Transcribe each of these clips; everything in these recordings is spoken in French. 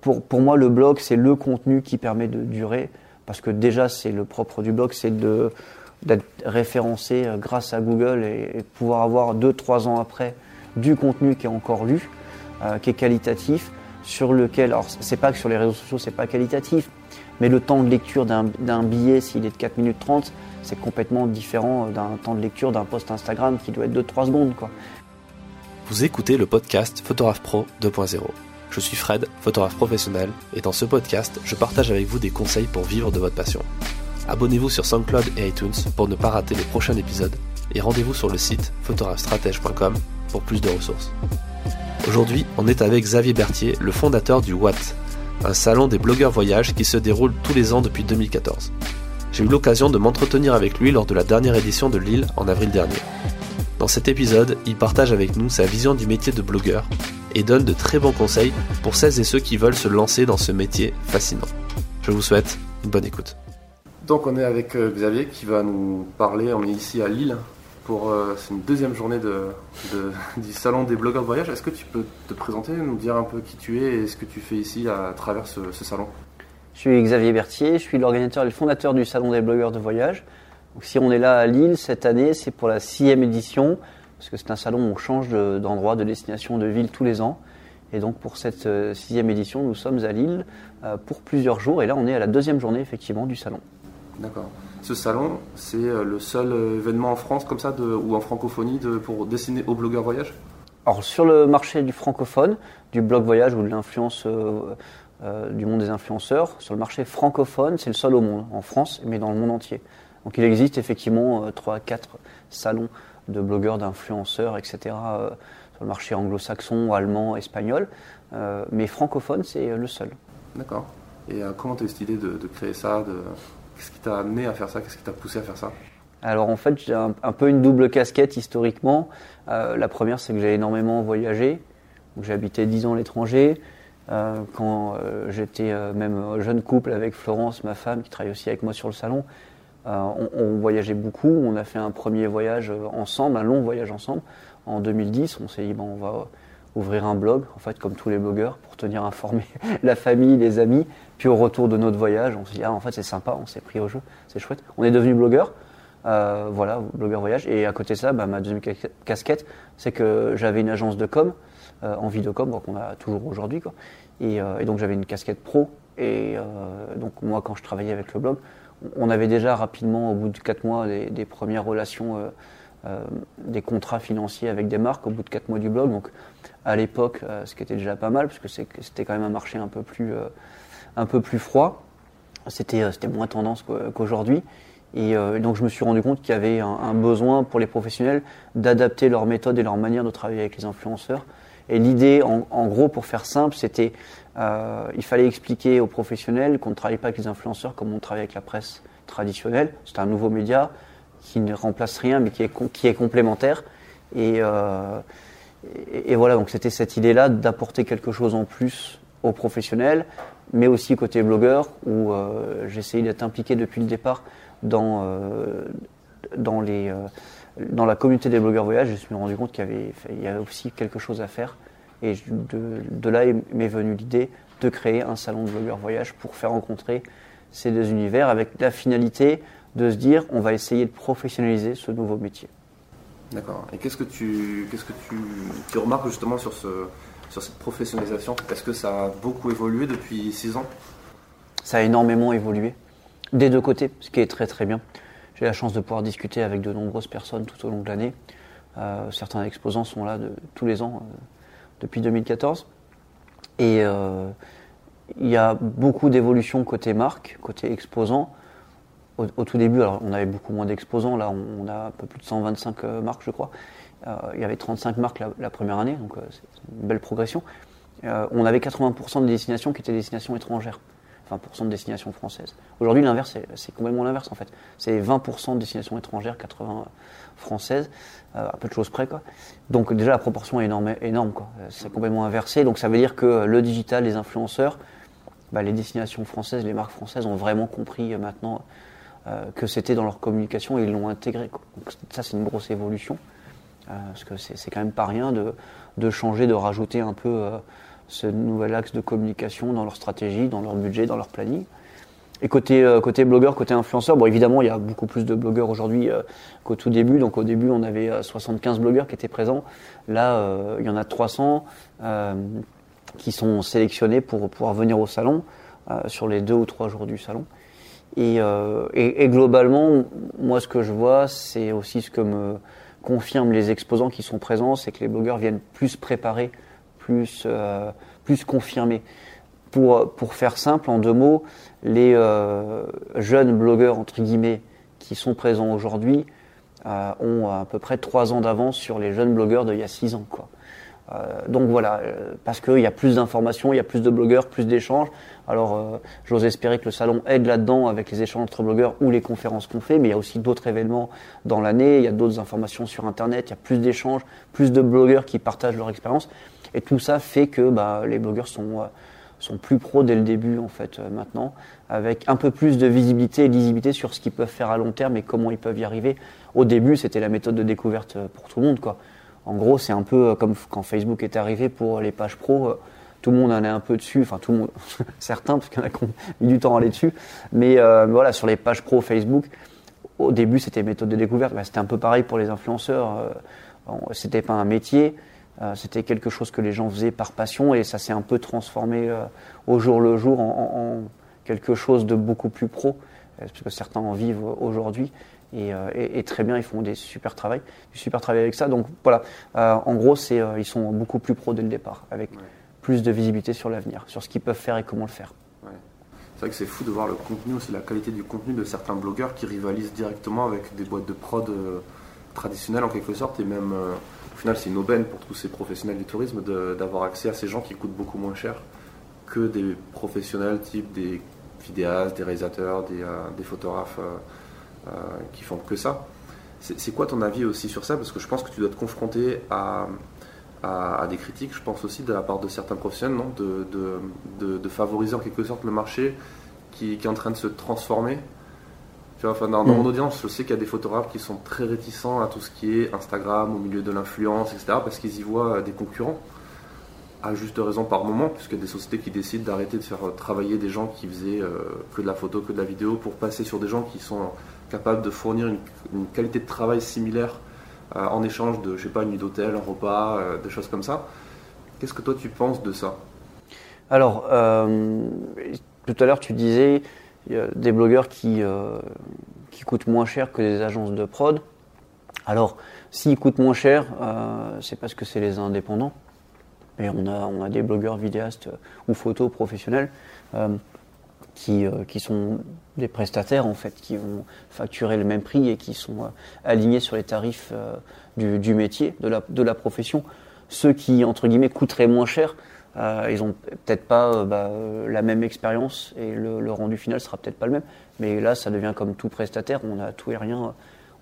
pour, moi, le blog, c'est le contenu qui permet de durer, parce que déjà, c'est le propre du blog, c'est d'être référencé euh, grâce à Google et, pouvoir avoir deux, trois ans après du contenu qui est encore lu, euh, qui est qualitatif, sur lequel, alors c'est pas que sur les réseaux sociaux c'est pas qualitatif, mais le temps de lecture d'un billet, s'il est de 4 minutes 30, c'est complètement différent d'un temps de lecture d'un post Instagram qui doit être de 3 secondes. Vous écoutez le podcast Photographe Pro 2.0. Je suis Fred, photographe professionnel, et dans ce podcast, je partage avec vous des conseils pour vivre de votre passion. Abonnez-vous sur SoundCloud et iTunes pour ne pas rater les prochains épisodes, et rendez-vous sur le site photographestratège.com pour plus de ressources. Aujourd'hui, on est avec Xavier Berthier, le fondateur du Watt, un salon des blogueurs voyage qui se déroule tous les ans depuis 2014. J'ai eu l'occasion de m'entretenir avec lui lors de la dernière édition de Lille en avril dernier. Dans cet épisode, il partage avec nous sa vision du métier de blogueur et donne de très bons conseils pour celles et ceux qui veulent se lancer dans ce métier fascinant. Je vous souhaite une bonne écoute. Donc on est avec euh, Xavier qui va nous parler, on est ici à Lille pour euh, c'est une deuxième journée de, du salon des blogueurs de voyage. Est-ce que tu peux te présenter, nous dire un peu qui tu es et ce que tu fais ici à travers ce, salon? Je suis Xavier Berthier, je suis l'organisateur et le fondateur du salon des blogueurs de voyage. Donc, si on est là à Lille cette année, c'est pour la sixième édition parce que c'est un salon où on change d'endroit, de, destination, de ville tous les ans. Et donc pour cette euh, sixième édition, nous sommes à Lille euh, pour plusieurs jours. Et là, on est à la deuxième journée effectivement du salon. D'accord. Ce salon, c'est euh, le seul événement en France comme ça, de, ou en francophonie, de, pour dessiner aux blogueurs voyage? Alors sur le marché du francophone, du blog voyage ou de l'influence du monde des influenceurs, sur le marché francophone, c'est le seul au monde, en France, mais dans le monde entier. Donc il existe effectivement 3-4 salons de blogueurs, d'influenceurs, etc. Euh, sur le marché anglo-saxon, allemand, espagnol. Euh, mais francophone, c'est le seul. D'accord. Et euh, comment tu as eu cette idée de, créer ça de... Qu'est-ce qui t'a amené à faire ça Qu'est-ce qui t'a poussé à faire ça? Alors en fait, j'ai un, peu une double casquette historiquement. la première, c'est que j'ai énormément voyagé. J'ai habité 10 ans à l'étranger. quand j'étais même jeune couple avec Florence, ma femme, qui travaille aussi avec moi sur le salon, euh, on, voyageait beaucoup, on a fait un premier voyage ensemble, un long voyage ensemble. En 2010, on s'est dit, bon, on va ouvrir un blog, en fait, comme tous les blogueurs, pour tenir informé la famille, les amis. Puis au retour de notre voyage, on s'est dit, ah, en fait, c'est sympa, on s'est pris au jeu, c'est chouette. On est devenu blogueur, euh, voilà, blogueur voyage. Et à côté de ça, bah, ma deuxième casquette, c'est que j'avais une agence de com, euh, en vidéocom, qu'on a toujours aujourd'hui, quoi. Et, donc j'avais une casquette pro. Et donc moi, quand je travaillais avec le blog, on avait déjà rapidement, au bout de 4 mois, des, premières relations, euh, euh, des contrats financiers avec des marques au bout de 4 mois du blog. Donc à l'époque, euh, ce qui était déjà pas mal, parce que c'était quand même un marché un peu plus, un peu plus froid. C'était moins tendance qu'aujourd'hui. Et donc je me suis rendu compte qu'il y avait un, besoin pour les professionnels d'adapter leur méthode et leur manière de travailler avec les influenceurs. Et l'idée, en, gros, pour faire simple, c'était euh, il fallait expliquer aux professionnels qu'on ne travaille pas avec les influenceurs comme on travaille avec la presse traditionnelle. C'est un nouveau média qui ne remplace rien, mais qui est, qui est complémentaire. Et, euh, et, voilà, donc c'était cette idée-là d'apporter quelque chose en plus aux professionnels, mais aussi côté blogueur, où euh, j'ai essayé d'être impliqué depuis le départ dans, euh, dans, les, euh, dans la communauté des blogueurs voyage. Je me suis rendu compte qu'il y avait, il y avait aussi quelque chose à faire et de, là m'est venue l'idée de créer un salon de blogueurs voyage pour faire rencontrer ces deux univers avec la finalité de se dire on va essayer de professionnaliser ce nouveau métier. D'accord. Et qu'est-ce que tu, qu'est-ce que tu, remarques justement sur, ce, sur cette professionnalisation? Est-ce que ça a beaucoup évolué depuis six ans? Ça a énormément évolué, des deux côtés, ce qui est très très bien. J'ai la chance de pouvoir discuter avec de nombreuses personnes tout au long de l'année. Euh, certains exposants sont là de, tous les ans. Euh, depuis 2014. Et euh, il y a beaucoup d'évolutions côté marque, côté exposant. Au, tout début, alors on avait beaucoup moins d'exposants, là on, a un peu plus de 125 euh, marques, je crois. Il y avait 35 marques la, première année, donc c'est une belle progression. on avait 80% de destinations qui étaient des destinations étrangères. 20% de destinations françaises. Aujourd'hui, l'inverse, c'est complètement l'inverse en fait. C'est 20% de destinations étrangères, 80 françaises, euh, à peu de choses près quoi. Donc déjà la proportion est énorme, énorme quoi. C'est complètement inversé. Donc ça veut dire que le digital, les influenceurs, bah, les destinations françaises, les marques françaises ont vraiment compris euh, maintenant euh, que c'était dans leur communication et ils l'ont intégré. Donc ça c'est une grosse évolution parce que c'est quand même pas rien de, changer, de rajouter un peu ce nouvel axe de communication dans leur stratégie, dans leur budget, dans leur planning. Et côté, côté blogueur, côté influenceur, bon évidemment il y a beaucoup plus de blogueurs aujourd'hui qu'au tout début. Donc au début on avait 75 blogueurs qui étaient présents. Là il y en a 300 qui sont sélectionnés pour pouvoir venir au salon sur les deux ou trois jours du salon. Euh, et, et, globalement, moi, ce que je vois, c'est aussi ce que me confirment les exposants qui sont présents, c'est que les blogueurs viennent plus préparés, plus, euh, plus confirmés. Pour, faire simple, en deux mots, les euh, jeunes blogueurs, entre guillemets, qui sont présents aujourd'hui, euh, ont à peu près trois ans d'avance sur les jeunes blogueurs d'il y a six ans. Donc voilà, parce qu'il y a plus d'informations, il y a plus de blogueurs, plus d'échanges. Alors j'ose espérer que le salon aide là-dedans avec les échanges entre blogueurs ou les conférences qu'on fait, mais il y a aussi d'autres événements dans l'année, il y a d'autres informations sur Internet, il y a plus d'échanges, plus de blogueurs qui partagent leur expérience. Et tout ça fait que bah, les blogueurs sont, sont plus pros dès le début en fait maintenant, avec un peu plus de visibilité et lisibilité sur ce qu'ils peuvent faire à long terme et comment ils peuvent y arriver. Au début, c'était la méthode de découverte pour tout le monde. quoi en gros, c'est un peu euh, comme quand Facebook est arrivé pour les pages pro. Euh, tout le monde en est un peu dessus, enfin tout le monde, certains, parce qu'il y en a qui ont mis du temps à aller dessus. Mais euh, voilà, sur les pages pro Facebook, au début c'était méthode de découverte, bah, c'était un peu pareil pour les influenceurs. c'était pas un métier, c'était quelque chose que les gens faisaient par passion et ça s'est un peu transformé au jour le jour en, quelque chose de beaucoup plus pro, parce que certains en vivent aujourd'hui. Euh, et, très bien, ils font des super travail, du super travail avec ça. Donc voilà, euh, en gros, c'est euh, ils sont beaucoup plus pros dès le départ, avec plus de visibilité sur l'avenir, sur ce qu'ils peuvent faire et comment le faire. C'est vrai que c'est fou de voir le contenu, aussi la qualité du contenu de certains blogueurs qui rivalisent directement avec des boîtes de prod traditionnelles en quelque sorte, et même c'est une aubaine pour tous ces professionnels du tourisme d'avoir accès à ces gens qui coûtent beaucoup moins cher que des professionnels type des vidéastes, des réalisateurs, des, des photographes. Euh, qui font que ça. C'est quoi ton avis aussi sur ça? Parce que je pense que tu dois te confronter à, des critiques, je pense aussi de la part de certains professionnels, non? De, favoriser en quelque sorte le marché qui, est en train de se transformer. Tu vois, enfin, dans, mon mm. audience, je sais qu'il y a des photographes qui sont très réticents à tout ce qui est Instagram, au milieu de l'influence, etc., parce qu'ils y voient des concurrents, à juste raison par moment, puisqu'il y a des sociétés qui décident d'arrêter de faire travailler des gens qui faisaient euh, que de la photo, que de la vidéo, pour passer sur des gens qui sont capable de fournir une, qualité de travail similaire euh, en échange de, je sais pas, une nuit d'hôtel, un repas, euh, des choses comme ça. Qu'est-ce que toi tu penses de ça? Alors, euh, tout à l'heure tu disais y a des blogueurs qui, qui coûtent moins cher que des agences de prod. Alors, s'ils coûtent moins cher, c'est parce que c'est les indépendants. Et on a, on a des blogueurs vidéastes ou photos professionnels qui, euh, qui sont des prestataires en fait, qui vont facturer le même prix et qui sont euh, alignés sur les tarifs euh, du, du, métier, de la, de la profession. Ceux qui, entre guillemets, coûteraient moins cher, ils ont peut-être pas bah, la même expérience et le, le, rendu final sera peut-être pas le même. Mais là, ça devient comme tout prestataire, on a tout et rien.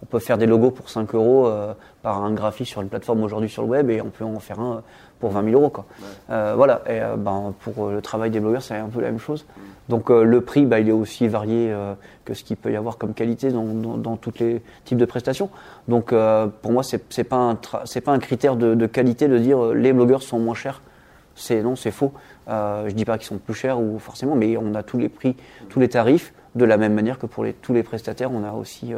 On peut faire des logos pour 5 euros par un graphiste sur une plateforme aujourd'hui sur le web et on peut en faire un pour 20 000 euros. Quoi. voilà, et ben, pour le travail des blogueurs, c'est un peu la même chose. Donc euh, le prix, bah, il est aussi varié euh, que ce qu'il peut y avoir comme qualité dans, dans, tous les types de prestations. Donc euh, pour moi, c'est n'est pas, un pas un critère de, de, qualité de dire les blogueurs sont moins chers. Non, c'est faux. je dis pas qu'ils sont plus chers ou forcément, mais on a tous les prix, tous les tarifs de la même manière que pour tous les prestataires, on a aussi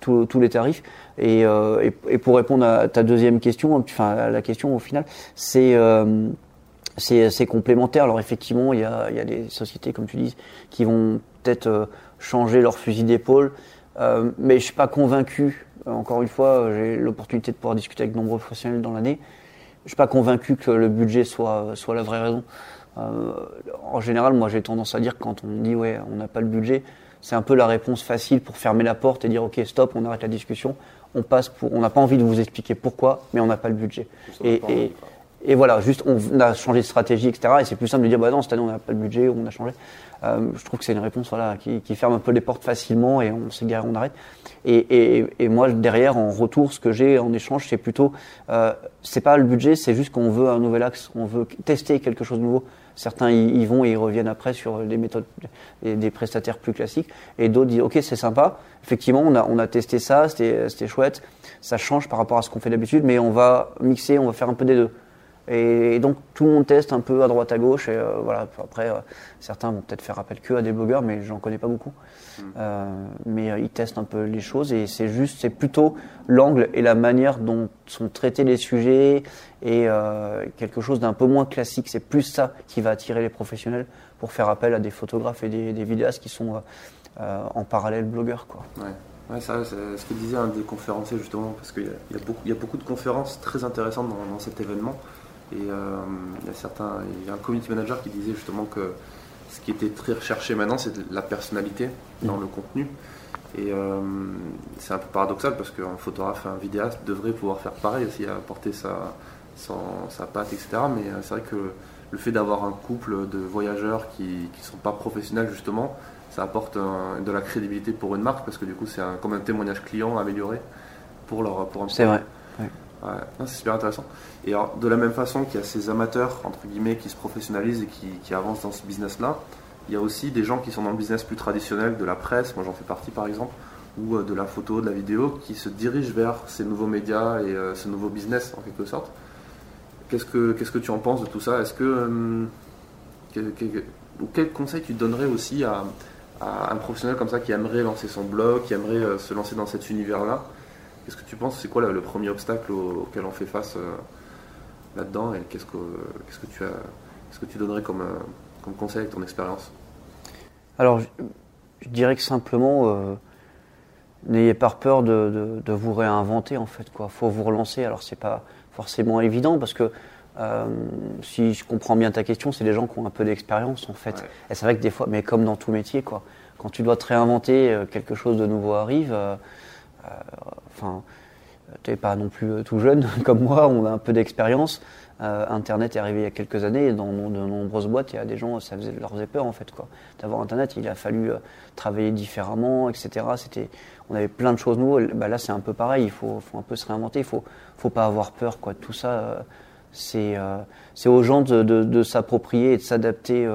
tous, tous les tarifs. Et, et, pour répondre à ta deuxième question, enfin la question au final, c'est c'est complémentaire. Alors effectivement, il y a, des sociétés, comme tu dis, qui vont peut-être euh, changer leur fusil d'épaule, euh, mais je suis pas convaincu. Encore une fois, j'ai l'opportunité de pouvoir discuter avec de nombreux professionnels dans l'année. Je suis pas convaincu que le budget soit soit la vraie raison. Euh, en général, moi, j'ai tendance à dire quand on dit ouais, on n'a pas le budget, c'est un peu la réponse facile pour fermer la porte et dire ok, stop, on arrête la discussion. On passe pour, on n'a pas envie de vous expliquer pourquoi, mais on n'a pas le budget. Et, et, et voilà, juste on a changé de stratégie, etc. Et c'est plus simple de dire, bah non, cette année on n'a pas de budget, on a changé. Euh, je trouve que c'est une réponse voilà, qui, ferme un peu les portes facilement et on s'égare, on arrête. Et, moi, derrière, en retour, ce que j'ai en échange, c'est plutôt, euh, c'est pas le budget, c'est juste qu'on veut un nouvel axe, on veut tester quelque chose de nouveau. Certains y, vont et ils reviennent après sur des méthodes des prestataires plus classiques. Et d'autres disent, ok, c'est sympa. Effectivement, on a, on a testé ça, c'était chouette. Ça change par rapport à ce qu'on fait d'habitude, mais on va mixer, on va faire un peu des deux. Et, donc tout le monde teste un peu à droite à gauche. Et euh, voilà, après, euh, certains vont peut-être faire appel que à des blogueurs, mais j'en connais pas beaucoup. Mm. Euh, mais ils testent un peu les choses et c'est juste, c'est plutôt l'angle et la manière dont sont traités les sujets et quelque chose d'un peu moins classique. C'est plus ça qui va attirer les professionnels pour faire appel à des photographes et des, des vidéastes qui sont en parallèle blogueurs. Quoi. Ouais. ça, c'est ce que disait un des conférenciers justement, parce qu'il y, y, a beaucoup de conférences très intéressantes dans, dans cet événement. Et euh, il y a certains, il y a un community manager qui disait justement que ce qui était très recherché maintenant, c'est la personnalité dans mm. le contenu. Et euh, c'est un peu paradoxal parce qu'un photographe, un vidéaste devrait pouvoir faire pareil, aussi apporter sa, sa patte, etc. Mais euh, c'est vrai que le fait d'avoir un couple de voyageurs qui ne sont pas professionnels, justement, ça apporte de la crédibilité pour une marque parce que du coup, c'est comme un témoignage client amélioré pour leur pour C'est vrai. Ouais, c'est super intéressant. Et alors, de la même façon qu'il y a ces amateurs, entre guillemets, qui se professionnalisent et qui, avancent dans ce business-là, il y a aussi des gens qui sont dans le business plus traditionnel, de la presse, moi j'en fais partie par exemple, ou euh, de la photo, de la vidéo, qui se dirigent vers ces nouveaux médias et euh, ce nouveau business en quelque sorte. Qu'est-ce que, que tu en penses de tout ça? Est-ce que, euh, quel conseil tu donnerais aussi à, un professionnel comme ça qui aimerait lancer son blog, qui aimerait se lancer dans cet univers-là? Qu'est-ce que tu penses? C'est quoi le premier obstacle auquel on fait face euh, là-dedans? Et qu'est-ce que, qu'est-ce que tu as, ce que tu donnerais comme, euh, comme conseil avec ton expérience? Alors, je, dirais que simplement, euh, n'ayez pas peur de, de, vous réinventer en fait. Il faut vous relancer. Alors, c'est pas forcément évident parce que si je comprends bien ta question, c'est des gens qui ont un peu d'expérience en fait. Et c'est vrai que des fois, mais comme dans tout métier, quoi, quand tu dois te réinventer, quelque chose de nouveau arrive. Euh, enfin, tu n'es pas non plus euh, tout jeune comme moi, on a un peu d'expérience. Euh, Internet est arrivé il y a quelques années et dans de nombreuses boîtes, il y a des gens, ça faisait, leur faisait peur en fait. D'avoir Internet, il a fallu travailler différemment, etc. On avait plein de choses nouvelles. Bah, là, c'est un peu pareil, il faut, un peu se réinventer, il faut, faut pas avoir peur. Quoi. Tout ça, c'est, aux gens de, s'approprier et de s'adapter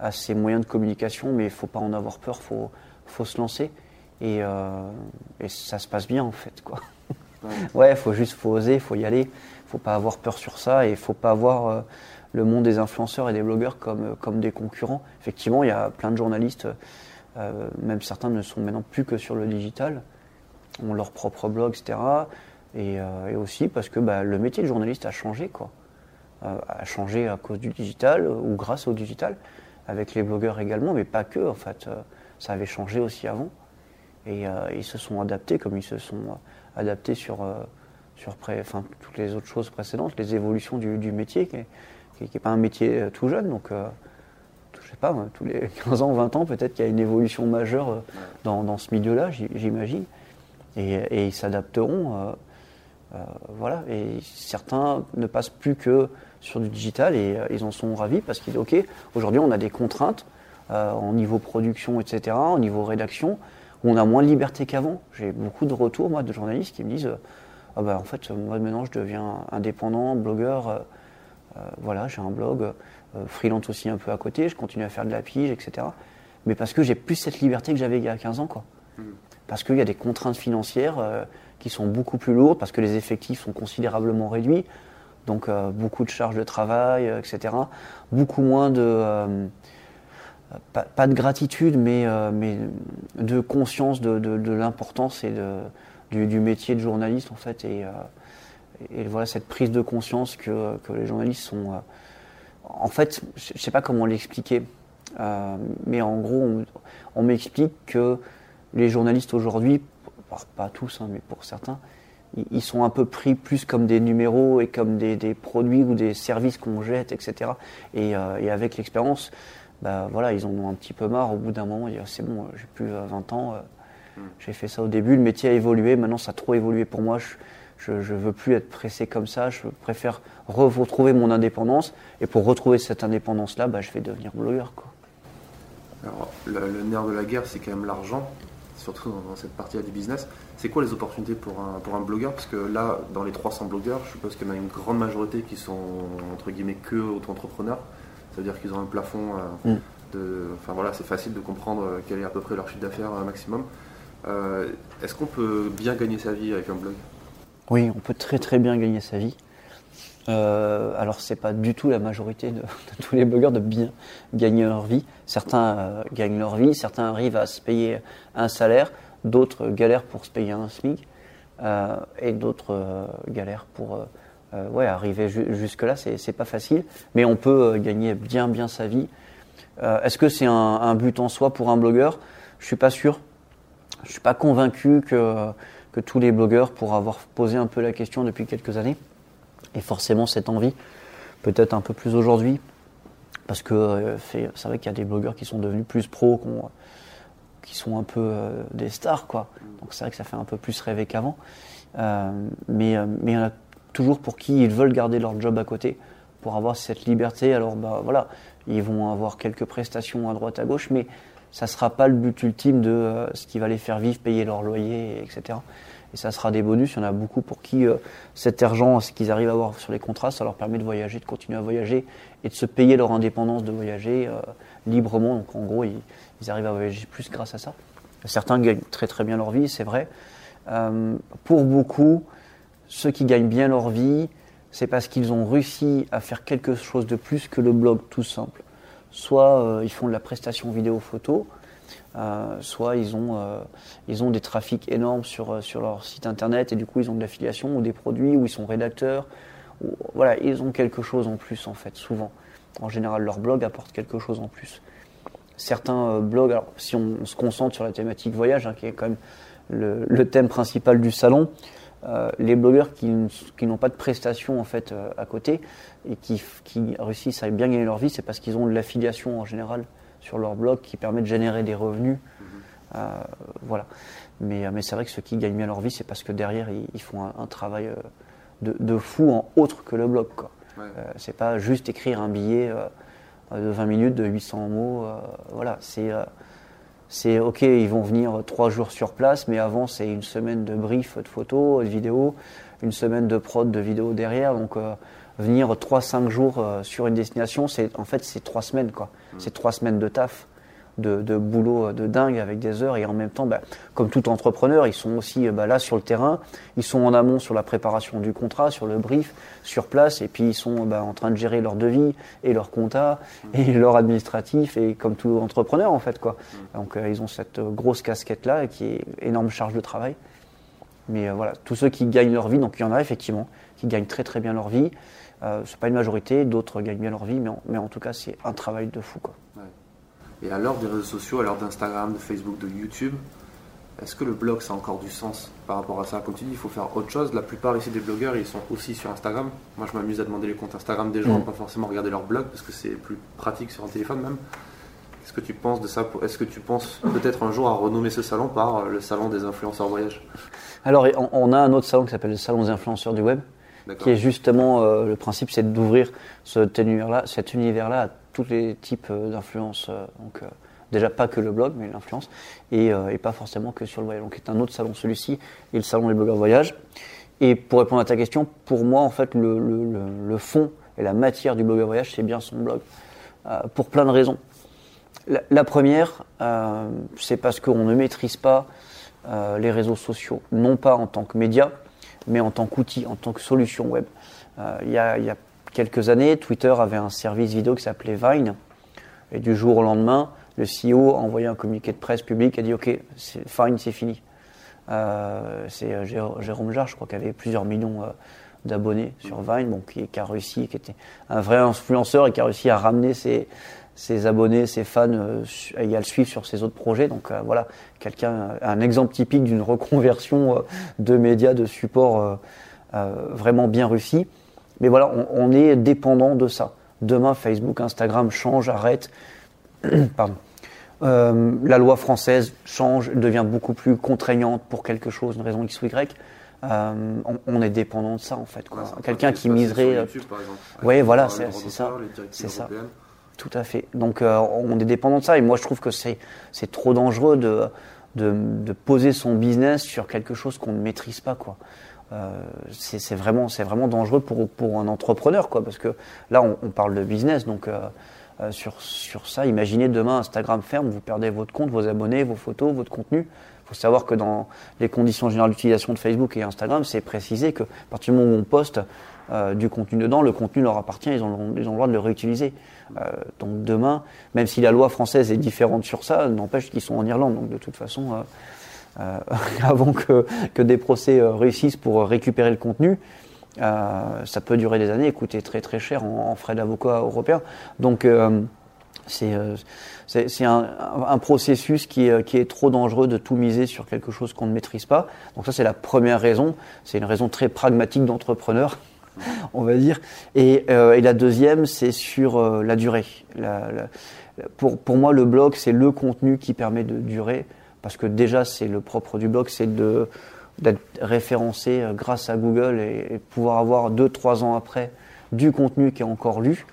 à ces moyens de communication, mais il faut pas en avoir peur, il faut, faut se lancer. Euh, et, ça se passe bien en fait quoi. Ouais, il faut juste faut oser, il faut y aller, faut pas avoir peur sur ça et il faut pas voir euh, le monde des influenceurs et des blogueurs comme, euh, comme des concurrents. Effectivement, il y a plein de journalistes, même certains ne sont maintenant plus que sur le digital, ont leur propre blog, etc. Et, aussi parce que bah, le métier de journaliste a changé, quoi. a changé à cause du digital ou grâce au digital, avec les blogueurs également, mais pas que, en fait. ça avait changé aussi avant. Et euh, ils se sont adaptés comme ils se sont euh, adaptés sur, euh, sur toutes les autres choses précédentes, les évolutions du, métier, qui n'est pas un métier tout jeune. Donc, je sais pas, tous les 15 ans, 20 ans, peut-être qu'il y a une évolution majeure dans, dans ce milieu-là, j'imagine. Et, ils s'adapteront. voilà. Et certains ne passent plus que sur du digital et ils en sont ravis parce qu'ils disent Ok, aujourd'hui on a des contraintes au niveau production, etc., au niveau rédaction on a moins de liberté qu'avant. J'ai beaucoup de retours, moi, de journalistes qui me disent ah bah, en fait, moi maintenant je deviens indépendant, blogueur, euh, euh, voilà, j'ai un blog, euh, freelance aussi un peu à côté, je continue à faire de la pige, etc. Mais parce que j'ai plus cette liberté que j'avais il y a 15 ans, quoi. Hmm. Parce qu'il y a des contraintes financières qui sont beaucoup plus lourdes, parce que les effectifs sont considérablement réduits, donc beaucoup de charges de travail, etc. Beaucoup moins de pas, de gratitude, mais, euh, mais de conscience de, l'importance et du, métier de journaliste, en fait. Et, euh, et, voilà, cette prise de conscience que, que les journalistes sont. Euh, en fait, je ne sais pas comment l'expliquer, mais en gros, on, m'explique que les journalistes aujourd'hui, pas tous, hein, mais pour certains, ils sont un peu pris plus comme des numéros et comme des, produits ou des services qu'on jette, etc. Et, et avec l'expérience, bah, voilà, ils en ont un petit peu marre. Au bout d'un moment, ils disent c'est bon, j'ai plus 20 ans, euh, hmm. j'ai fait ça au début, le métier a évolué, maintenant ça a trop évolué pour moi, je ne veux plus être pressé comme ça, je préfère retrouver mon indépendance, et pour retrouver cette indépendance-là, bah, je vais devenir blogueur. Quoi. Alors, le, nerf de la guerre, c'est quand même l'argent, surtout dans, cette partie-là du business. C'est quoi les opportunités pour un, pour un blogueur? Parce que là, dans les 300 blogueurs, je suppose qu'il y en a une grande majorité qui sont, entre guillemets, que auto-entrepreneurs. C'est-à-dire qu'ils ont un plafond euh, mm. de. Enfin voilà, c'est facile de comprendre euh, quel est à peu près leur chiffre d'affaires euh, maximum. Est-ce qu'on peut bien gagner sa vie avec un blog? Oui, on peut très très bien gagner sa vie. euh, alors c'est pas du tout la majorité de, tous les blogueurs de bien gagner leur vie. Certains euh, gagnent leur vie, certains arrivent à se payer un salaire, d'autres galèrent pour se payer un SMIC, euh, et d'autres euh, galèrent pour euh, arriver ju- jusque-là. C'est pas facile, mais on peut euh, gagner bien bien sa vie. Euh, Est-ce que c'est un, but en soi pour un blogueur? Je suis pas sûr. Je suis pas convaincu que, tous les blogueurs, pour avoir posé un peu la question depuis quelques années, et forcément cette envie, peut-être un peu plus aujourd'hui, parce que c'est vrai qu'il y a des blogueurs qui sont devenus plus pros, qui, ont- qui sont un peu des stars, quoi. Donc c'est vrai que ça fait un peu plus rêver qu'avant. Mais mais il y en a toujours pour qui ils veulent garder leur job à côté, pour avoir cette liberté. Alors bah voilà, ils vont avoir quelques prestations à droite à gauche, mais ça sera pas le but ultime de euh, ce qui va les faire vivre, payer leur loyer, etc. Et ça sera des bonus. Il y en a beaucoup pour qui euh, cet argent, ce qu'ils arrivent à avoir sur les contrats, ça leur permet de voyager, de continuer à voyager et de se payer leur indépendance de voyager euh, librement. Donc en gros, ils, ils arrivent à voyager plus grâce à ça. Certains gagnent très très bien leur vie, c'est vrai. Pour beaucoup, ceux qui gagnent bien leur vie, c'est parce qu'ils ont réussi à faire quelque chose de plus que le blog tout simple. Soit euh, ils font de la prestation vidéo photo, euh, soit ils ont, euh, ils ont des trafics énormes sur, leur site internet et du coup ils ont de l'affiliation ou des produits ou ils sont rédacteurs. Voilà, ils ont quelque chose en plus en fait, souvent. En général, leur blog apporte quelque chose en plus. Certains blogs, alors si on, se concentre sur la thématique voyage, hein, qui est quand même le thème principal du salon, euh, les blogueurs qui, n'ont pas de prestations en fait euh, à côté et qui, réussissent à bien gagner leur vie, c'est parce qu'ils ont de l'affiliation en général sur leur blog qui permet de générer des revenus. Euh, voilà. Mais, mais c'est vrai que ceux qui gagnent bien leur vie, c'est parce que derrière ils, ils font un, un travail de, de fou en autre que le blog. Quoi. Ouais. C'est pas juste écrire un billet de 20 minutes, de 800 mots. voilà, c'est c'est ok, ils vont venir trois jours sur place, mais avant c'est une semaine de brief, de photos, de vidéos, une semaine de prod, de vidéos derrière. Donc euh, venir 3-5 jours euh, sur une destination, c'est en fait c'est trois semaines quoi. C'est trois semaines de taf, de, boulot euh, de dingue avec des heures et en même temps, bah, comme tout entrepreneur, ils sont aussi euh, bah, là sur le terrain, ils sont en amont sur la préparation du contrat, sur le brief, sur place, et puis ils sont bah, en train de gérer leur devis et leur compta et leur administratif et comme tout entrepreneur en fait quoi. Donc euh, ils ont cette grosse casquette là qui est énorme charge de travail. Mais voilà, tous ceux qui gagnent leur vie, donc il y en a effectivement qui gagnent très très bien leur vie. Euh, c'est pas une majorité, d'autres gagnent bien leur vie, mais en, mais en tout cas c'est un travail de fou quoi. Et à l'heure des réseaux sociaux, à l'heure d'Instagram, de Facebook, de YouTube, est-ce que le blog ça a encore du sens par rapport à ça? Comme tu dis, il faut faire autre chose. La plupart ici des blogueurs, ils sont aussi sur Instagram. Moi, je m'amuse à demander les comptes Instagram des gens, Mm. pas forcément regarder leur blog parce que c'est plus pratique sur un téléphone même. Qu'est-ce que tu penses de ça Est-ce que tu penses peut-être un jour à renommer ce salon par euh, le salon des influenceurs voyage? Alors on, a un autre salon qui s'appelle le salon des influenceurs du web, qui est justement euh, le principe c'est d'ouvrir cet univers-là, cet univers-là à tous les types euh, d'influence. euh, donc euh, déjà pas que le blog, mais l'influence, et, pas forcément que sur le voyage. Donc c'est un autre salon celui-ci et le salon des blogueurs voyage. Et pour répondre à ta question, pour moi en fait le, fond et la matière du blogueur voyage c'est bien son blog, pour plein de raisons. La, première, c'est parce qu'on ne maîtrise pas les réseaux sociaux, non pas en tant que média, mais en tant qu'outil, en tant que solution web. Il y a quelques années, Twitter avait un service vidéo qui s'appelait Vine, et du jour au lendemain, le CEO a envoyé un communiqué de presse public, a dit OK, Vine c'est fini. Euh, c'est euh, Jérôme Jarre, je crois, qui avait plusieurs millions euh, d'abonnés sur Vine, qui, a réussi, qui était un vrai influenceur et qui a réussi à ramener ses, abonnés, ses fans et à le suivre sur ses autres projets. Donc voilà, quelqu'un, un exemple typique d'une reconversion de médias, de support vraiment bien réussi. Mais voilà, on, on est dépendant de ça. Demain, Facebook, Instagram changent, arrêtent. Pardon. Euh, la loi française change, devient beaucoup plus contraignante pour quelque chose, une raison X ou Y. Euh, on, on est dépendant de ça en fait. Quelqu'un un qui miserait. euh, YouTube, par exemple, ouais, avec voilà, c'est- ça. C'est ça. Tout à fait. Donc euh, on est dépendant de ça et moi je trouve que c'est c'est trop dangereux de, de de poser son business sur quelque chose qu'on ne maîtrise pas quoi. Euh, c'est vraiment vraiment dangereux pour pour un entrepreneur quoi parce que là on, on parle de business donc euh, euh, sur sur ça imaginez demain Instagram ferme vous perdez votre compte vos abonnés vos photos votre contenu il faut savoir que dans les conditions générales d'utilisation de Facebook et Instagram, c'est précisé que à partir du moment où on poste, euh, du contenu dedans, le contenu leur appartient, ils ont, ils ont le droit de le réutiliser. Euh, donc demain, même si la loi française est différente sur ça, n'empêche qu'ils sont en Irlande. Donc de toute façon, euh, avant que, des procès réussissent pour récupérer le contenu, ça peut durer des années et coûter très très cher en, frais d'avocat européens. Donc c'est c'est un, processus qui est, trop dangereux de tout miser sur quelque chose qu'on ne maîtrise pas. Donc ça, c'est la première raison. C'est une raison très pragmatique d'entrepreneur, on va dire. Et, euh, la deuxième, c'est sur euh, la durée. Pour, pour moi, le blog, c'est le contenu qui permet de durer. Parce que déjà, c'est le propre du blog, c'est de d'être référencé euh, grâce à Google et, pouvoir avoir deux, trois ans après du contenu qui est encore lu,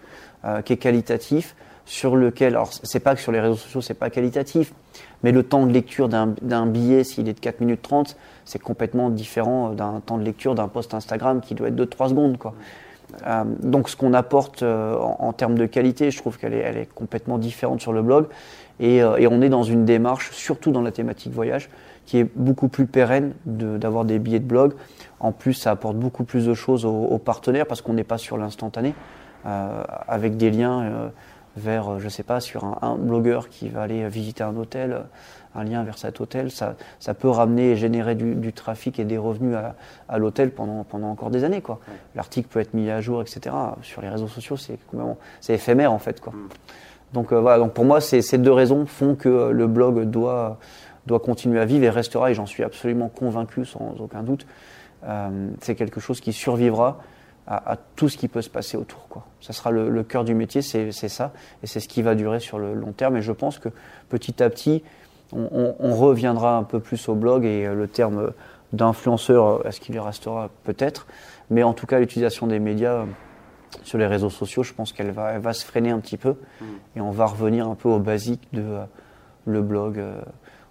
euh, qui est qualitatif, sur lequel, alors c'est pas que sur les réseaux sociaux c'est pas qualitatif, mais le temps de lecture d'un billet, s'il est de 4 minutes 30, c'est complètement différent d'un temps de lecture d'un post Instagram qui doit être de 3 secondes. Euh, donc ce qu'on apporte euh, en, en, termes de qualité, je trouve qu'elle est, elle est complètement différente sur le blog. Et, euh, et, on est dans une démarche, surtout dans la thématique voyage, qui est beaucoup plus pérenne d'avoir de, des billets de blog. En plus, ça apporte beaucoup plus de choses aux, aux partenaires parce qu'on n'est pas sur l'instantané, euh, avec des liens vers, euh, je sais pas, sur un, un, blogueur qui va aller visiter un hôtel, euh, un lien vers cet hôtel, ça, ça peut ramener et générer du, du trafic et des revenus à, à l'hôtel pendant, pendant encore des années. L'article peut être mis à jour, etc. Sur les réseaux sociaux, c'est c'est éphémère en fait. quoi. Mm. Donc euh, voilà, donc pour moi, ces, deux raisons font que le blog doit, doit continuer à vivre et restera, et j'en suis absolument convaincu sans aucun doute. Euh, c'est quelque chose qui survivra à, tout ce qui peut se passer autour. Quoi. Ça sera le, cœur du métier, c'est ça, et c'est ce qui va durer sur le long terme. Et je pense que petit à petit, on reviendra un peu plus au blog et le terme d'influenceur, est-ce qu'il y restera? Peut-être, mais en tout cas l'utilisation des médias sur les réseaux sociaux, je pense qu'elle va, elle va se freiner un petit peu mmh. et on va revenir un peu au basique de euh, le blog. Euh,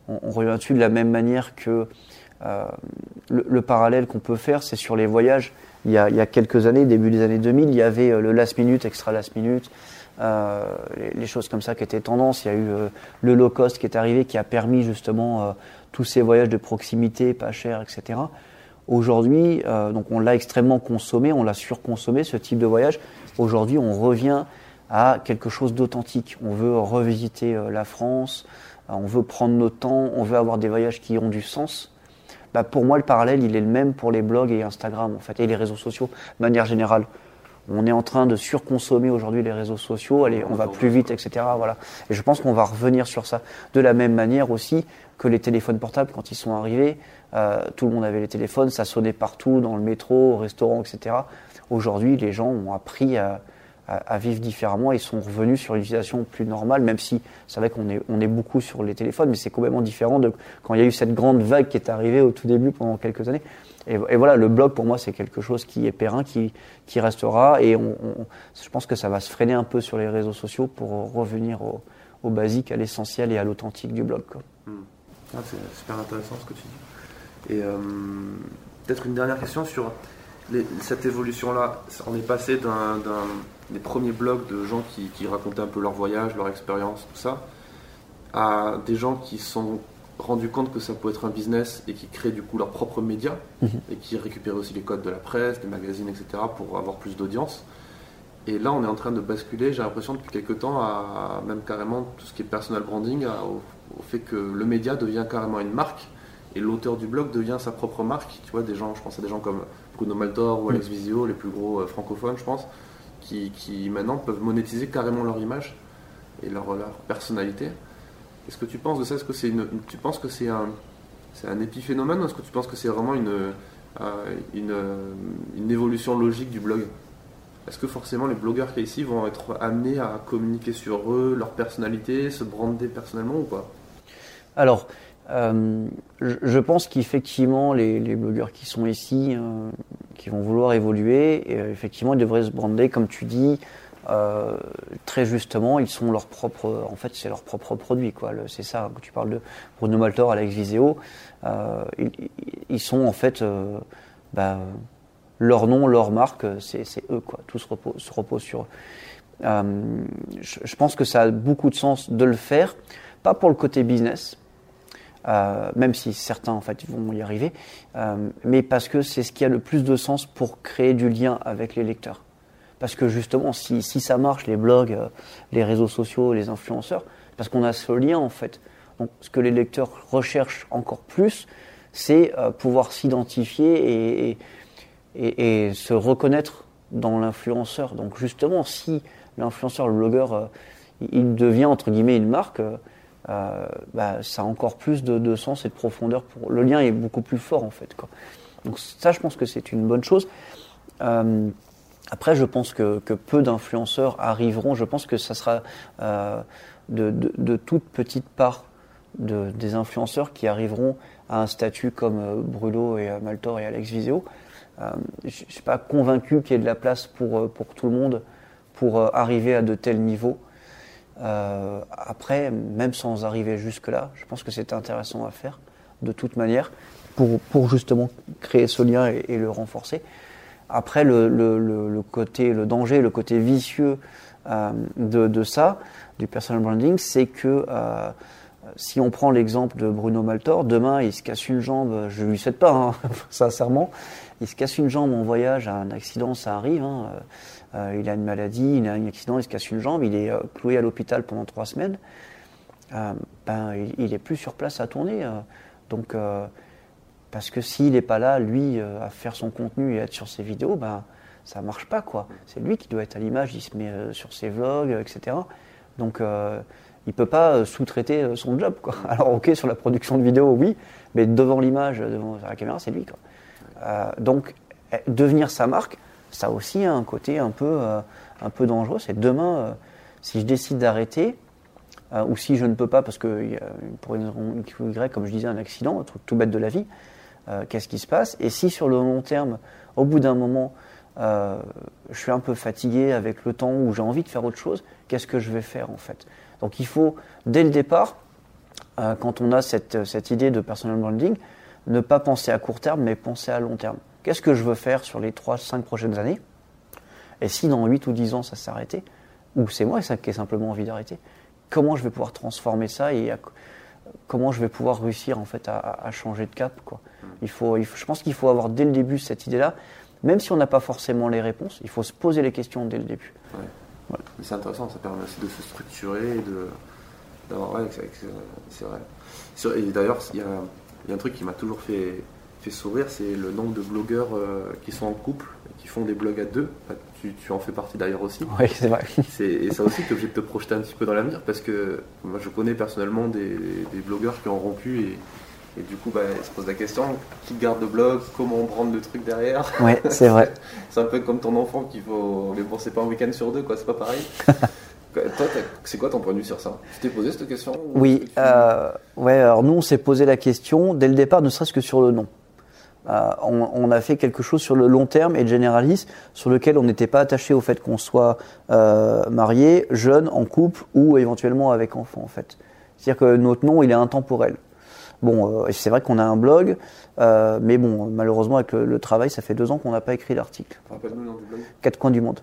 on, on, revient dessus de la même manière que euh, le, le, parallèle qu'on peut faire, c'est sur les voyages il y, a, il y, a, quelques années, début des années 2000, il y avait le last minute, extra last minute, les, les, choses comme ça qui étaient tendance. Il y a eu le low cost qui est arrivé, qui a permis justement tous ces voyages de proximité, pas chers, etc. Aujourd'hui, euh, donc on l'a extrêmement consommé, on l'a surconsommé ce type de voyage. Aujourd'hui, on revient à quelque chose d'authentique. On veut revisiter euh, la France, on veut prendre notre temps, on veut avoir des voyages qui ont du sens bah pour moi, le parallèle, il est le même pour les blogs et Instagram, en fait, et les réseaux sociaux, de manière générale. On est en train de surconsommer aujourd'hui les réseaux sociaux, allez, on va plus vite, etc. Voilà. Et je pense qu'on va revenir sur ça. De la même manière aussi que les téléphones portables, quand ils sont arrivés, euh, tout le monde avait les téléphones, ça sonnait partout, dans le métro, au restaurant, etc. Aujourd'hui, les gens ont appris à, à, vivre différemment. Ils sont revenus sur l'utilisation plus normale, même si c'est vrai qu'on est, on est beaucoup sur les téléphones, mais c'est complètement différent de quand il y a eu cette grande vague qui est arrivée au tout début pendant quelques années. Et, voilà, le blog pour moi c'est quelque chose qui est périn, qui, qui restera, et on, je pense que ça va se freiner un peu sur les réseaux sociaux pour revenir au, basique, à l'essentiel et à l'authentique du blog. Mmh. Ah, c'est super intéressant ce que tu dis. Et euh, peut-être une dernière question sur cette évolution-là. On est passé d'un des premiers blogs de gens qui, qui, racontaient un peu leur voyage, leur expérience, tout ça, à des gens qui sont rendus compte que ça peut être un business et qui créent du coup leurs propres médias mmh. et qui récupèrent aussi les codes de la presse, des magazines, etc. pour avoir plus d'audience. Et là, on est en train de basculer, j'ai l'impression, depuis quelques temps, à même carrément tout ce qui est personal branding, à, au, au, fait que le média devient carrément une marque et l'auteur du blog devient sa propre marque. Tu vois, des gens, je pense à des gens comme Bruno Maltor ou Alex mmh. Visio, les plus gros euh, francophones, je pense, qui, maintenant peuvent monétiser carrément leur image et leur, personnalité. Qu'est-ce que tu penses de ça? Est-ce que c'est tu penses que c'est un, épiphénomène ou est-ce que tu penses que c'est vraiment une, euh, une, évolution logique du blog? Est-ce que forcément les blogueurs qui ici vont être amenés à communiquer sur eux, leur personnalité, se brander personnellement ou pas? Alors, euh, je pense qu'effectivement, les, blogueurs qui sont ici, euh, qui vont vouloir évoluer, et, euh, effectivement, ils devraient se brander, comme tu dis, euh, très justement, ils sont leur propre, en fait, c'est leur propre produit, quoi. C'est ça. Quand tu parles de Bruno Maltor, Alex Viseo, euh, ils, sont en fait, bah, leur nom, leur marque, c'est eux, quoi. Tout se repose, se repose sur eux. Je pense que ça a beaucoup de sens de le faire, pas pour le côté business euh, même si certains vont y arriver, euh, mais parce que c'est ce qui a le plus de sens pour créer du lien avec les lecteurs. Parce que justement, si, ça marche, les blogs, euh, les réseaux sociaux, les influenceurs, parce qu'on a ce lien en fait. Donc, ce que les lecteurs recherchent encore plus, c'est pouvoir s'identifier et, se reconnaître dans l'influenceur. Donc justement, si l'influenceur, le blogueur, il devient entre guillemets une marque, euh, bah, ça a encore plus de, sens et de profondeur. Pour... Le lien est beaucoup plus fort en fait. Donc ça, je pense que c'est une bonne chose. Euh, après, je pense que, peu d'influenceurs arriveront. Je pense que ça sera euh, de, toute petite part de, des influenceurs qui arriveront à un statut comme Bruno et Maltor et Alex Viseo. je ne suis pas convaincu qu'il y ait de la place pour tout le monde pour arriver à de tels niveaux. Euh, après, même sans arriver jusque-là, je pense que c'est intéressant à faire de toute manière pour, justement créer ce lien et, le renforcer. Après, le, côté, le danger, le côté vicieux euh, de, ça, du personal branding, c'est que euh, si on prend l'exemple de Bruno Maltor, demain il se casse une jambe, je lui souhaite pas, hein, sincèrement, il se casse une jambe en voyage, un accident, ça arrive. Hein, il a une maladie, il a un accident, il se casse une jambe, il est euh, cloué à l'hôpital pendant trois semaines. Euh, ben, il, est plus sur place à tourner. donc, parce que s'il n'est pas là, lui, à faire son contenu et être sur ses vidéos, ben, ça marche pas quoi. C'est lui qui doit être à l'image, il se met sur ses vlogs, etc. Donc il il peut pas sous-traiter son job. Alors ok sur la production de vidéos oui, mais devant l'image, devant la caméra, c'est lui quoi. donc eh, devenir sa marque, ça a aussi un côté un peu, euh, un peu dangereux. C'est demain, euh, si je décide d'arrêter, euh, ou si je ne peux pas, parce que pour une raison Y, comme je disais, un accident, un truc tout bête de la vie, qu'est-ce qui se passe? Et si sur le long terme, au bout d'un moment, je suis un peu fatigué avec le temps où j'ai envie de faire autre chose, qu'est-ce que je vais faire en fait? Donc il faut, dès le départ, quand on a cette, cette idée de personal branding, ne pas penser à court terme, mais penser à long terme. Qu'est-ce que je veux faire sur les 3-5 prochaines années? Et si dans 8 ou 10 ans ça s'est arrêté, ou c'est moi qui ai simplement envie d'arrêter, comment je vais pouvoir transformer ça et comment je vais pouvoir réussir en fait à, changer de cap quoi? Il faut, je pense qu'il faut avoir dès le début cette idée-là, même si on n'a pas forcément les réponses, il faut se poser les questions dès le début. Ouais. C'est intéressant, ça permet aussi de se structurer, de d'avoir ouais, c'est vrai. Et d'ailleurs, il y, y, a un truc qui m'a toujours fait fait sourire, c'est le nombre de blogueurs euh, qui sont en couple, qui font des blogs à deux. tu, en fais partie d'ailleurs aussi. Oui, c'est vrai. Et ça aussi, tu es obligé de te projeter un petit peu dans l'avenir parce que moi, je connais personnellement des, blogueurs qui ont rompu et, du coup, bah, ils se posent la question qui garde le blog, comment on prend le truc derrière? Oui, c'est vrai. c'est un peu comme ton enfant qu'il faut. Mais bon, c'est pas un week-end sur deux, quoi, c'est pas pareil. Toi, c'est quoi ton point de vue sur ça? Tu t'es posé cette question Oui, euh, ouais, alors nous on s'est posé la question dès le départ, ne serait-ce que sur le nom. Euh, on, a fait quelque chose sur le long terme et généraliste, sur lequel on n'était pas attaché au fait qu'on soit euh, marié, jeune, en couple ou éventuellement avec enfant en fait. C'est-à-dire que notre nom il est intemporel. Bon, euh, c'est vrai qu'on a un blog, mais bon, malheureusement avec le, le travail, ça fait deux ans qu'on n'a pas écrit l'article. Rappelle-nous le nom du blog. Quatre coins du monde.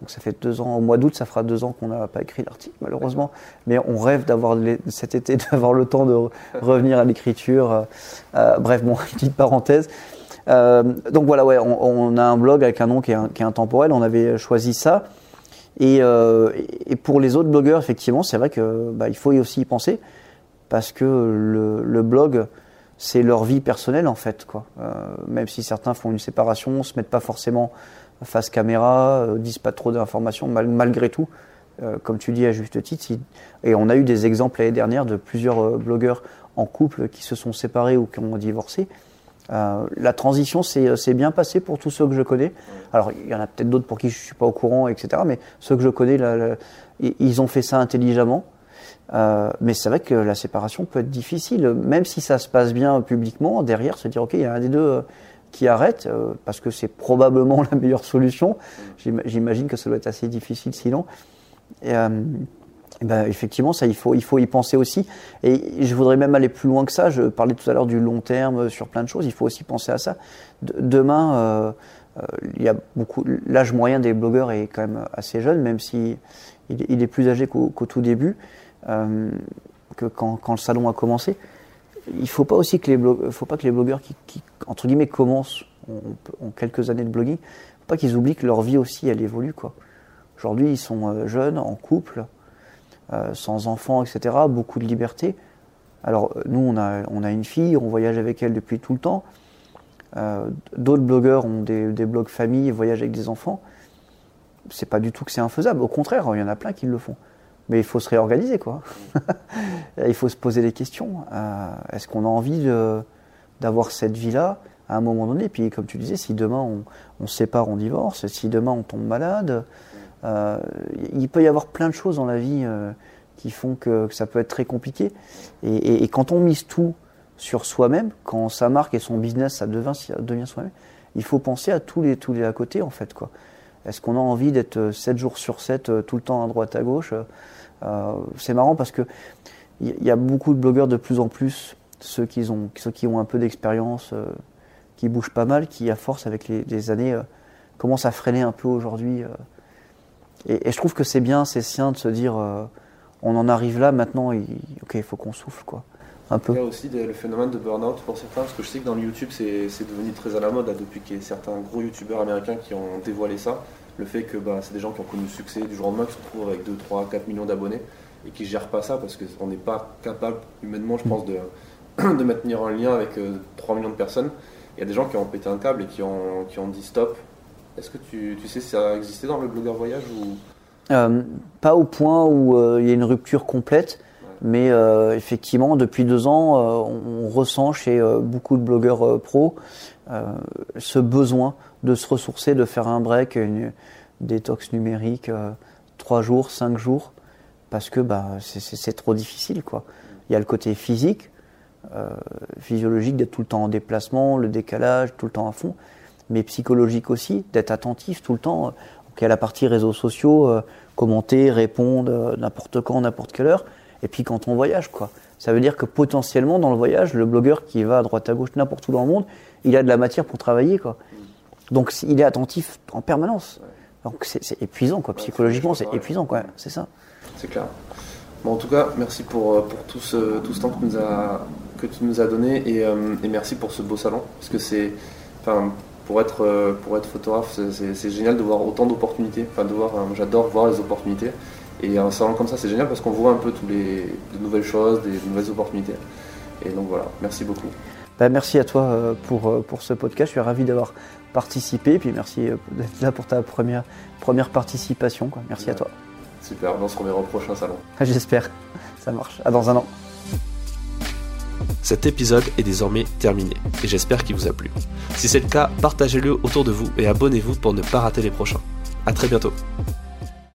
Donc ça fait deux ans, au mois d'août, ça fera deux ans qu'on n'a pas écrit l'article, malheureusement. Mais on rêve d'avoir cet été, d'avoir le temps de revenir à l'écriture. Euh, euh, bref, bon, petite parenthèse. Euh, donc voilà, ouais, on, a un blog avec un nom qui est, intemporel. On avait choisi ça. Et, pour les autres blogueurs, effectivement, c'est vrai que bah, il faut aussi y penser parce que le, blog, c'est leur vie personnelle en fait, quoi. même si certains font une séparation, se mettent pas forcément face caméra, euh, disent pas trop d'informations malgré tout. Euh, comme tu dis à juste titre, et on a eu des exemples l'année dernière de plusieurs euh, blogueurs en couple qui se sont séparés ou qui ont divorcé. la transition s'est bien passée pour tous ceux que je connais. Alors, il y en a peut-être d'autres pour qui je ne suis pas au courant, etc. Mais ceux que je connais, ils ont fait ça intelligemment. mais c'est vrai que la séparation peut être difficile, même si ça se passe bien publiquement. Derrière, se dire, ok, il y a un des deux qui arrête, euh, parce que c'est probablement la meilleure solution. J'imagine que ça doit être assez difficile sinon. Et, euh, ben, effectivement, ça, il faut, il faut y penser aussi. Et je voudrais même aller plus loin que ça. Je parlais tout à l'heure du long terme euh, sur plein de choses. Il faut aussi penser à ça. demain, il y a beaucoup. L'âge moyen des blogueurs est quand même assez jeune, même si il, est plus âgé qu'au tout début, que quand, le salon a commencé. Il faut pas aussi que les blogueurs, faut pas que les blogueurs qui, commencent en, quelques années de blogging, faut pas qu'ils oublient que leur vie aussi elle évolue quoi. Aujourd'hui ils sont euh, jeunes, en couple, euh, sans enfants, etc. Beaucoup de liberté. Alors nous on a, une fille, on voyage avec elle depuis tout le temps. Euh, d'autres blogueurs ont des, des blogs famille, voyagent avec des enfants. C'est pas du tout que c'est infaisable. Au contraire, il y en a plein qui le font. Mais il faut se réorganiser, quoi. il faut se poser des questions. Euh, Est-ce qu'on a envie d'avoir cette vie-là à un moment donné? Puis, comme tu disais, si demain on, sépare, on divorce, si demain on tombe malade, euh, il peut y avoir plein de choses dans la vie euh, qui font que, ça peut être très compliqué. Et, et, et quand on mise tout sur soi-même, quand sa marque et son business, ça devient, devient soi-même, il faut penser à tous les, tous les à côté, en fait, quoi. Est-ce qu'on a envie d'être 7 jours sur 7 tout le temps à droite à gauche c'est marrant parce que il y a beaucoup de blogueurs de plus en plus, ceux qui ont, un peu d'expérience, euh, qui bougent pas mal, qui à force avec les, années euh, commencent à freiner un peu aujourd'hui. Et, je trouve que c'est bien, c'est sain de se dire, on en arrive là maintenant, il, ok, il faut qu'on souffle quoi. Un peu. Il y a aussi le phénomène de burn-out pour certains, parce que je sais que dans le YouTube c'est devenu très à la mode depuis qu'il y a certains gros youtubeurs américains qui ont dévoilé ça le fait que bah, c'est des gens qui ont connu le succès du jour au lendemain, qui se retrouvent avec 2, 3, 4 millions d'abonnés et qui ne gèrent pas ça parce qu'on n'est pas capable humainement, je pense, de, de maintenir un lien avec euh, 3 millions de personnes. Il y a des gens qui ont pété un câble et qui ont, qui ont dit stop. Est-ce que tu, tu, sais si ça a existé dans le blogueur voyage ou... Euh, pas au point où euh, il y a une rupture complète, ouais. mais euh, effectivement, depuis deux ans, euh, on, ressent chez euh, beaucoup de blogueurs pros ce besoin de se ressourcer, de faire un break, une détox numérique, trois jours, cinq jours, parce que bah, c'est trop difficile. Quoi. Il y a le côté physique, physiologique, d'être tout le temps en déplacement, le décalage, tout le temps à fond, mais psychologique aussi, d'être attentif tout le temps. Y a la partie réseaux sociaux, euh, commenter, répondre euh, n'importe quand, n'importe quelle heure. Et puis quand on voyage, quoi. Ça veut dire que potentiellement dans le voyage, le blogueur qui va à droite à gauche n'importe où dans le monde, il a de la matière pour travailler, quoi. Donc il est attentif en permanence. Donc c'est épuisant, quoi. Psychologiquement, c'est épuisant, quoi. C'est ça. C'est clair. Bon, en tout cas, merci pour, euh, pour tout, ce, tout ce temps que tu nous as, que tu nous as donné et, euh, et merci pour ce beau salon. Parce que c'est. Enfin, pour être, euh, pour être photographe, c'est génial de voir autant d'opportunités. Enfin, de voir, j'adore voir les opportunités. Et un salon comme ça, c'est génial parce qu'on voit un peu tous les, de nouvelles choses, des de nouvelles opportunités. Et donc voilà, merci beaucoup. Bah, merci à toi pour, pour ce podcast. Je suis ravi d'avoir participé. Et puis merci d'être là pour ta première, première participation. Quoi. Merci ouais. à toi. Super, on se reverra au prochain salon. J'espère, ça marche. À dans un an. Cet épisode est désormais terminé et j'espère qu'il vous a plu. Si c'est le cas, partagez-le autour de vous et abonnez-vous pour ne pas rater les prochains. A très bientôt